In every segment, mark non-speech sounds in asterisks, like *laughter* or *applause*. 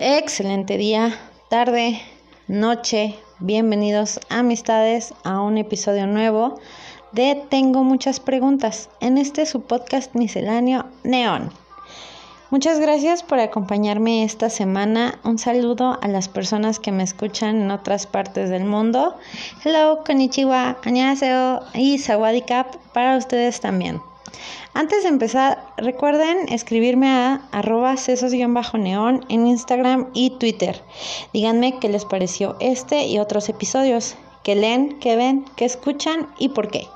Excelente día, tarde, noche. Bienvenidos amistades a un episodio nuevo de Tengo muchas preguntas en este su podcast misceláneo Neón. Muchas gracias por acompañarme esta semana. Un saludo a las personas que me escuchan en otras partes del mundo. Hello, konnichiwa, annyeonghaseyo y sawadikap para ustedes también. Antes de empezar, recuerden escribirme a arroba sesos-neón en Instagram y Twitter. Díganme qué les pareció este y otros episodios, qué leen, qué ven, qué escuchan y por qué.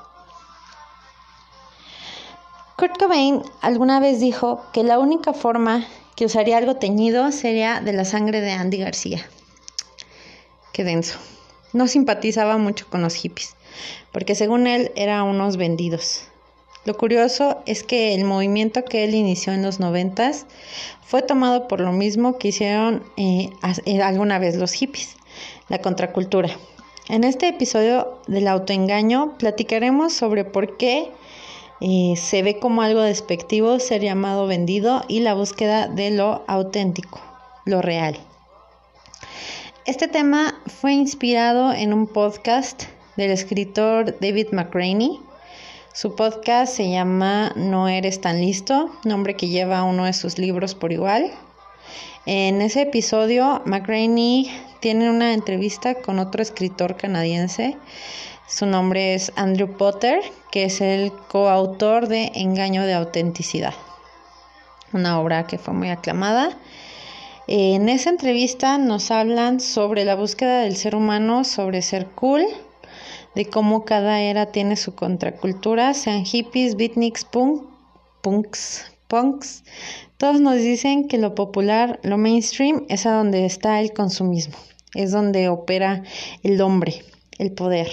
Kurt Cobain alguna vez dijo que la única forma que usaría algo teñido sería de la sangre de Andy García. Qué denso. No simpatizaba mucho con los hippies, porque según él eran unos vendidos. Lo curioso es que el movimiento que él inició en los noventas fue tomado por lo mismo que hicieron eh, eh, alguna vez los hippies, la contracultura. En este episodio del autoengaño platicaremos sobre por qué eh, se ve como algo despectivo ser llamado vendido y la búsqueda de lo auténtico, lo real. Este tema fue inspirado en un podcast del escritor David McRaney su podcast se llama No eres tan listo, nombre que lleva uno de sus libros por igual. En ese episodio, McRaney tiene una entrevista con otro escritor canadiense. Su nombre es Andrew Potter, que es el coautor de Engaño de Autenticidad, una obra que fue muy aclamada. En esa entrevista nos hablan sobre la búsqueda del ser humano, sobre ser cool, de cómo cada era tiene su contracultura, sean hippies, beatniks, punk, punks, punks. Todos nos dicen que lo popular, lo mainstream, es a donde está el consumismo, es donde opera el hombre, el poder.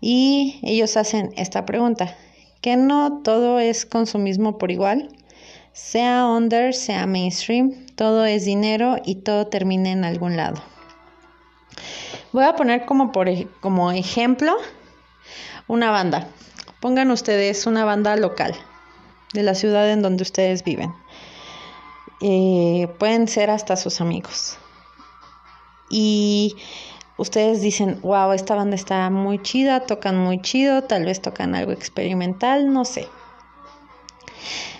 Y ellos hacen esta pregunta, ¿que no todo es consumismo por igual? Sea under, sea mainstream, todo es dinero y todo termina en algún lado. Voy a poner como, por, como ejemplo una banda. Pongan ustedes una banda local de la ciudad en donde ustedes viven. Eh, pueden ser hasta sus amigos. Y ustedes dicen, wow, esta banda está muy chida, tocan muy chido, tal vez tocan algo experimental, no sé.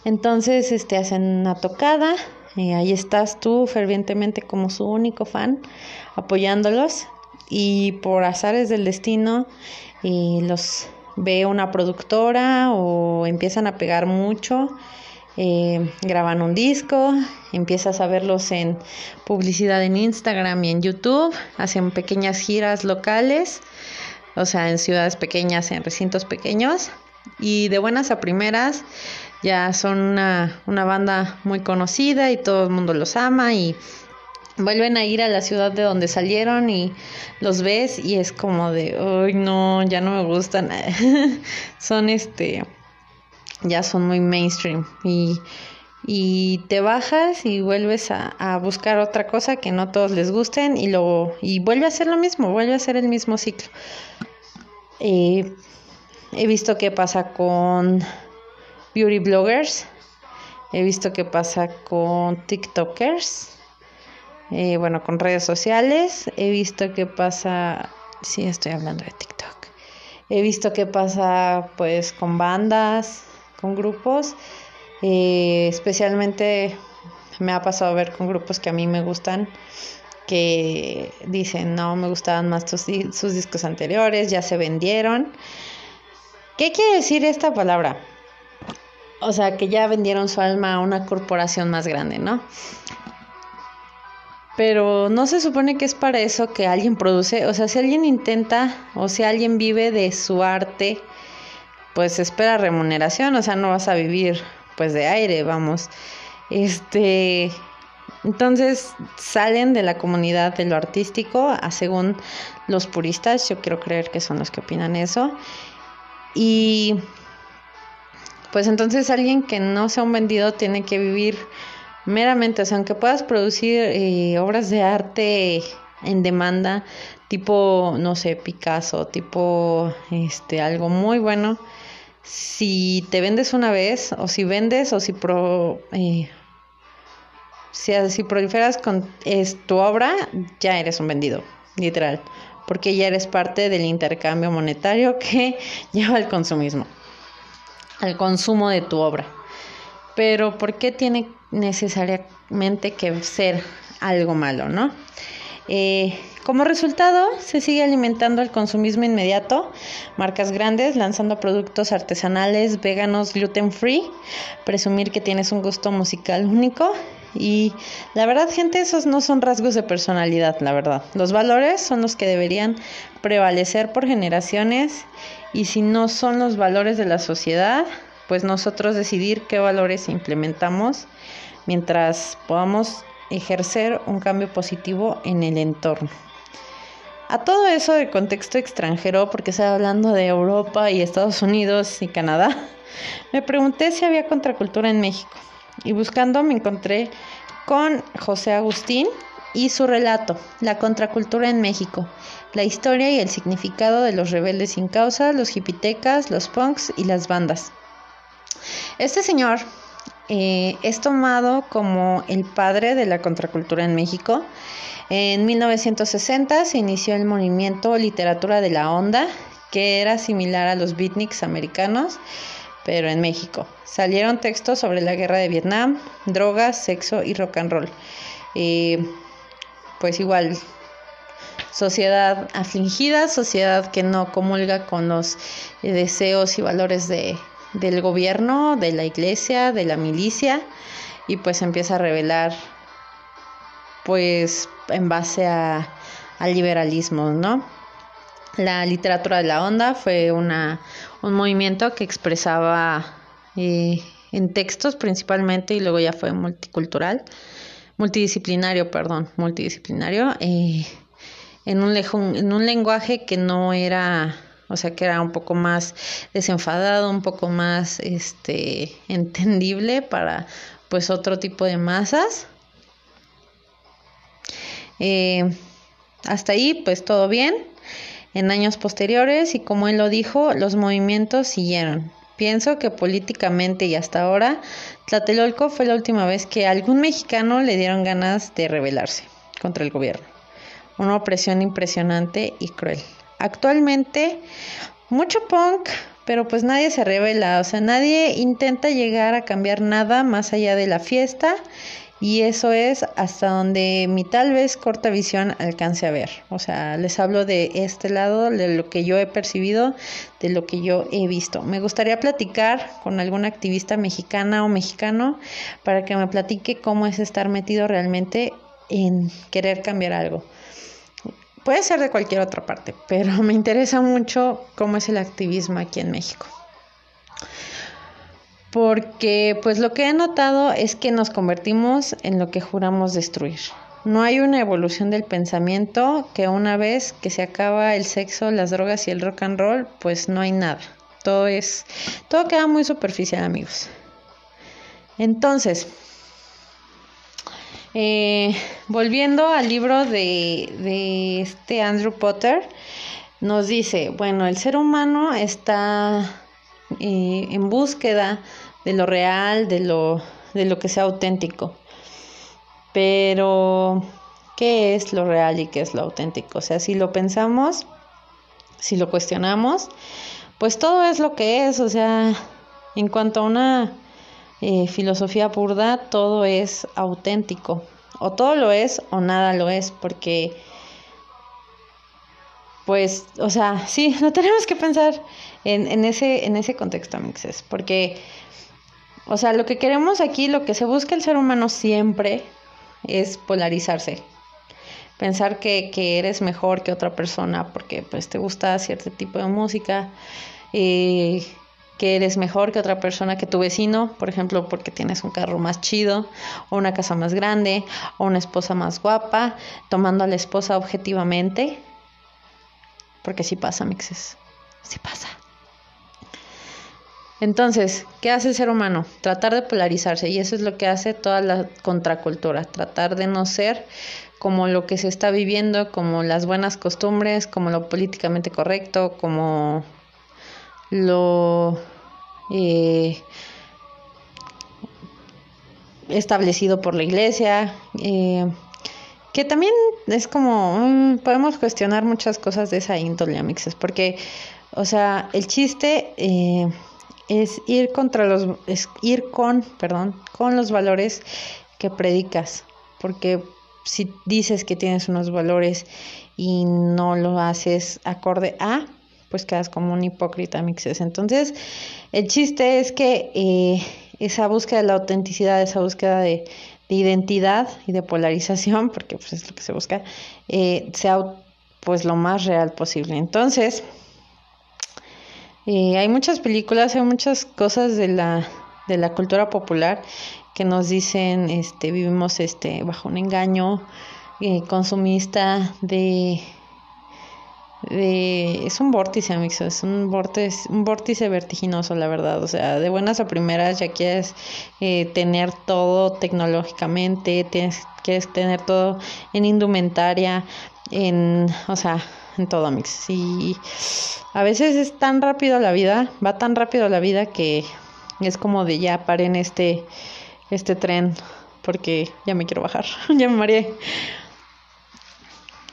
Entonces, este, hacen una tocada, y ahí estás tú fervientemente como su único fan, apoyándolos y por azares del destino y los ve una productora o empiezan a pegar mucho, eh, graban un disco, empiezas a verlos en publicidad en Instagram y en YouTube, hacen pequeñas giras locales, o sea, en ciudades pequeñas, en recintos pequeños, y de buenas a primeras ya son una, una banda muy conocida y todo el mundo los ama y vuelven a ir a la ciudad de donde salieron y los ves y es como de, ay no, ya no me gustan. *laughs* son este, ya son muy mainstream y, y te bajas y vuelves a, buscar otra cosa que no todos les gusten y luego, y vuelve a ser lo mismo, vuelve a ser el mismo ciclo. Eh, he visto qué pasa con beauty bloggers, he visto qué pasa con TikTokers eh, bueno, con redes sociales. He visto qué pasa, sí, estoy hablando de TikTok. He visto qué pasa pues con bandas, con grupos. Eh, especialmente me ha pasado ver con grupos que a mí me gustan que dicen no me gustaban más sus, sus discos anteriores, ya se vendieron. ¿Qué quiere decir esta palabra? O sea, que ya vendieron su alma a una corporación más grande, ¿no? Pero no se supone que es para eso que alguien produce, o sea, si alguien intenta o si alguien vive de su arte, pues espera remuneración, o sea, no vas a vivir pues de aire, vamos. Este, entonces salen de la comunidad de lo artístico, a según los puristas, yo quiero creer que son los que opinan eso. Y pues entonces alguien que no sea un vendido tiene que vivir meramente, o sea, aunque puedas producir eh, obras de arte en demanda, tipo, no sé, Picasso, tipo, este, algo muy bueno, si te vendes una vez, o si vendes, o si pro, eh, Si, si proliferas con es, tu obra, ya eres un vendido, literal, porque ya eres parte del intercambio monetario que *laughs* lleva al consumismo, al consumo de tu obra. Pero ¿por qué tiene necesariamente que ser algo malo, no? Eh, como resultado, se sigue alimentando el consumismo inmediato, marcas grandes lanzando productos artesanales, veganos, gluten free, presumir que tienes un gusto musical único y la verdad, gente, esos no son rasgos de personalidad, la verdad. Los valores son los que deberían prevalecer por generaciones y si no son los valores de la sociedad, pues nosotros decidir qué valores implementamos mientras podamos ejercer un cambio positivo en el entorno. A todo eso de contexto extranjero, porque estoy hablando de Europa y Estados Unidos y Canadá, *laughs* me pregunté si había contracultura en México. Y buscando me encontré con José Agustín y su relato, La contracultura en México, la historia y el significado de los rebeldes sin causa, los hipitecas, los punks y las bandas. Este señor eh, es tomado como el padre de la contracultura en México. En 1960 se inició el movimiento Literatura de la Onda, que era similar a los beatniks americanos, pero en México. Salieron textos sobre la guerra de Vietnam, drogas, sexo y rock and roll. Eh, pues igual, sociedad afligida, sociedad que no comulga con los deseos y valores de, del gobierno, de la iglesia, de la milicia, y pues empieza a revelar, pues en base a, al liberalismo, ¿no? La literatura de la onda fue una, un movimiento que expresaba eh, en textos principalmente y luego ya fue multicultural, multidisciplinario, perdón, multidisciplinario, eh, en, un en un lenguaje que no era o sea que era un poco más desenfadado, un poco más este entendible para pues otro tipo de masas. Eh, hasta ahí pues todo bien. En años posteriores y como él lo dijo, los movimientos siguieron. Pienso que políticamente y hasta ahora, Tlatelolco fue la última vez que a algún mexicano le dieron ganas de rebelarse contra el gobierno. Una opresión impresionante y cruel. Actualmente, mucho punk, pero pues nadie se revela, o sea, nadie intenta llegar a cambiar nada más allá de la fiesta y eso es hasta donde mi tal vez corta visión alcance a ver. O sea, les hablo de este lado, de lo que yo he percibido, de lo que yo he visto. Me gustaría platicar con alguna activista mexicana o mexicano para que me platique cómo es estar metido realmente en querer cambiar algo. Puede ser de cualquier otra parte, pero *laughs* me interesa mucho cómo es el activismo aquí en México. Porque pues lo que he notado es que nos convertimos en lo que juramos destruir. No hay una evolución del pensamiento que una vez que se acaba el sexo, las drogas y el rock and roll, pues no hay nada. Todo es todo queda muy superficial, amigos. Entonces, eh, volviendo al libro de, este Andrew Potter, nos dice, bueno, el ser humano está eh, en búsqueda de lo real, de lo, de lo que sea auténtico. Pero, ¿qué es lo real y qué es lo auténtico? O sea, si lo pensamos, si lo cuestionamos, pues todo es lo que es. O sea, en cuanto a una eh, filosofía burda, todo es auténtico. O todo lo es o nada lo es, porque, pues, o sea, sí, *laughs* no tenemos que pensar en, en, ese, en ese contexto, mixes, porque, o sea, lo que queremos aquí, lo que se busca el ser humano siempre es polarizarse. Pensar que, que eres mejor que otra persona porque pues te gusta cierto tipo de música. Eh, que eres mejor que otra persona, que tu vecino, por ejemplo, porque tienes un carro más chido, o una casa más grande, o una esposa más guapa, tomando a la esposa objetivamente. Porque sí pasa, mixes. Sí pasa. Entonces, ¿qué hace el ser humano? Tratar de polarizarse y eso es lo que hace toda la contracultura, tratar de no ser como lo que se está viviendo, como las buenas costumbres, como lo políticamente correcto, como lo eh, establecido por la iglesia, eh, que también es como, podemos cuestionar muchas cosas de esa índole, amixes, porque, o sea, el chiste eh, es ir contra los, es ir con, perdón, con los valores que predicas, porque si dices que tienes unos valores y no lo haces acorde a, pues quedas como un hipócrita, mixes. Entonces, el chiste es que eh, esa búsqueda de la autenticidad, esa búsqueda de, identidad y de polarización, *laughs* porque pues es lo que se busca, eh, sea pues lo más real posible. Entonces, eh, hay muchas películas, hay muchas cosas de la, de la cultura popular que nos dicen, este, vivimos este, bajo un engaño consumista de es un vórtice, amigos, es un vórtice, un vórtice vertiginoso, la verdad. O sea, de buenas a primeras ya quieres eh, tener todo tecnológicamente, tienes, quieres tener todo en indumentaria, en, o sea, en todo, amigos. Y a veces es tan rápido la vida, va tan rápido la vida que es como de ya paren este, este tren porque ya me quiero bajar, *laughs* ya me mareé.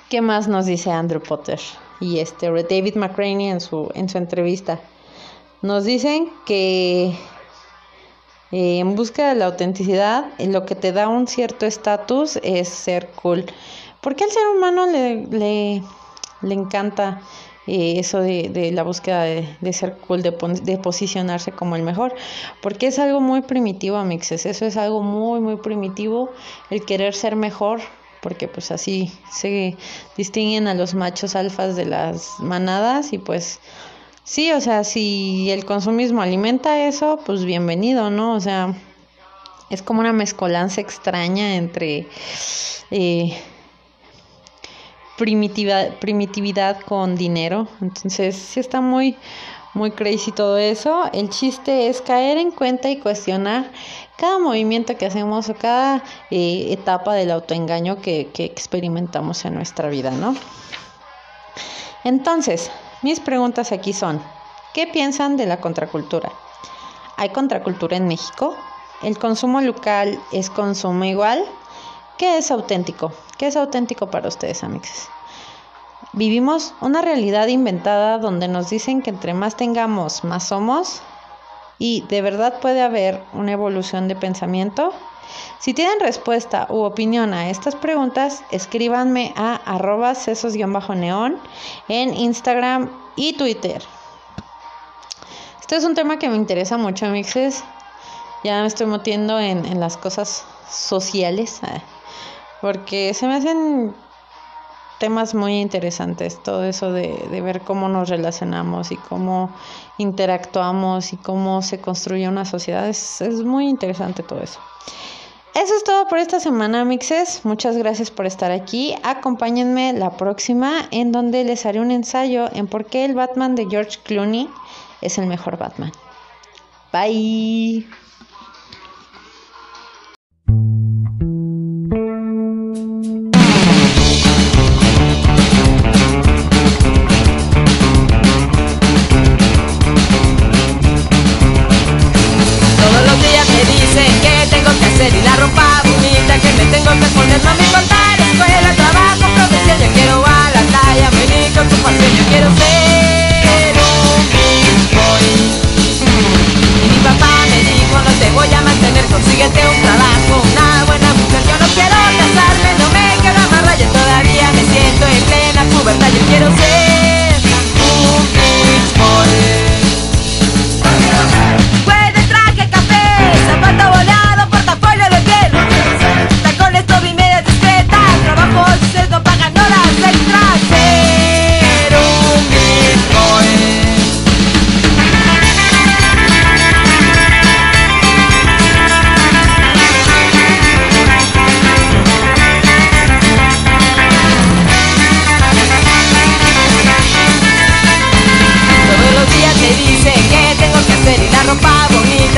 ¿Qué más nos dice Andrew Potter? Y este David McCraney en su, en su entrevista. Nos dicen que eh, en busca de la autenticidad, lo que te da un cierto estatus es ser cool. Porque al ser humano le, le, encanta eh, eso de, la búsqueda de, ser cool, de, de, posicionarse como el mejor? Porque es algo muy primitivo, amixes. Eso es algo muy, muy primitivo, el querer ser mejor porque pues así se distinguen a los machos alfas de las manadas y pues sí, o sea, si el consumismo alimenta eso, pues bienvenido, ¿no? O sea, es como una mezcolanza extraña entre eh, primitividad, primitividad con dinero, entonces sí está muy muy crazy todo eso. El chiste es caer en cuenta y cuestionar cada movimiento que hacemos o cada eh, etapa del autoengaño que, que experimentamos en nuestra vida, ¿no? Entonces, mis preguntas aquí son, ¿qué piensan de la contracultura? ¿Hay contracultura en México? ¿El consumo local es consumo igual? ¿Qué es auténtico? ¿Qué es auténtico para ustedes, amigos? Vivimos una realidad inventada donde nos dicen que entre más tengamos, más somos. Y de verdad puede haber una evolución de pensamiento. Si tienen respuesta u opinión a estas preguntas, escríbanme a arroba sesos-neón en Instagram y Twitter. Este es un tema que me interesa mucho, mixes. Ya me estoy metiendo en, las cosas sociales, eh, porque se me hacen temas muy interesantes, todo eso de, de, ver cómo nos relacionamos y cómo interactuamos y cómo se construye una sociedad. Es, es muy interesante todo eso. Eso es todo por esta semana, Mixes. Muchas gracias por estar aquí. Acompáñenme la próxima en donde les haré un ensayo en por qué el Batman de George Clooney es el mejor Batman. Bye.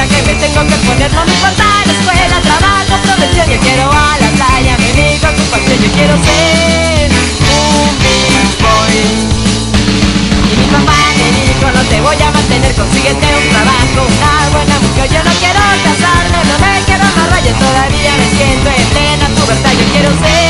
que me tengo que poner, no me importa la escuela, trabajo, profesión, yo quiero a la playa, mi amigo, compartir, yo quiero ser un beach boy. Y mi papá me dijo, no te voy a mantener, consíguete un trabajo, una buena mujer, yo no quiero casarme, no me quiero amarrar, yo todavía me siento en plena pubertad, yo quiero ser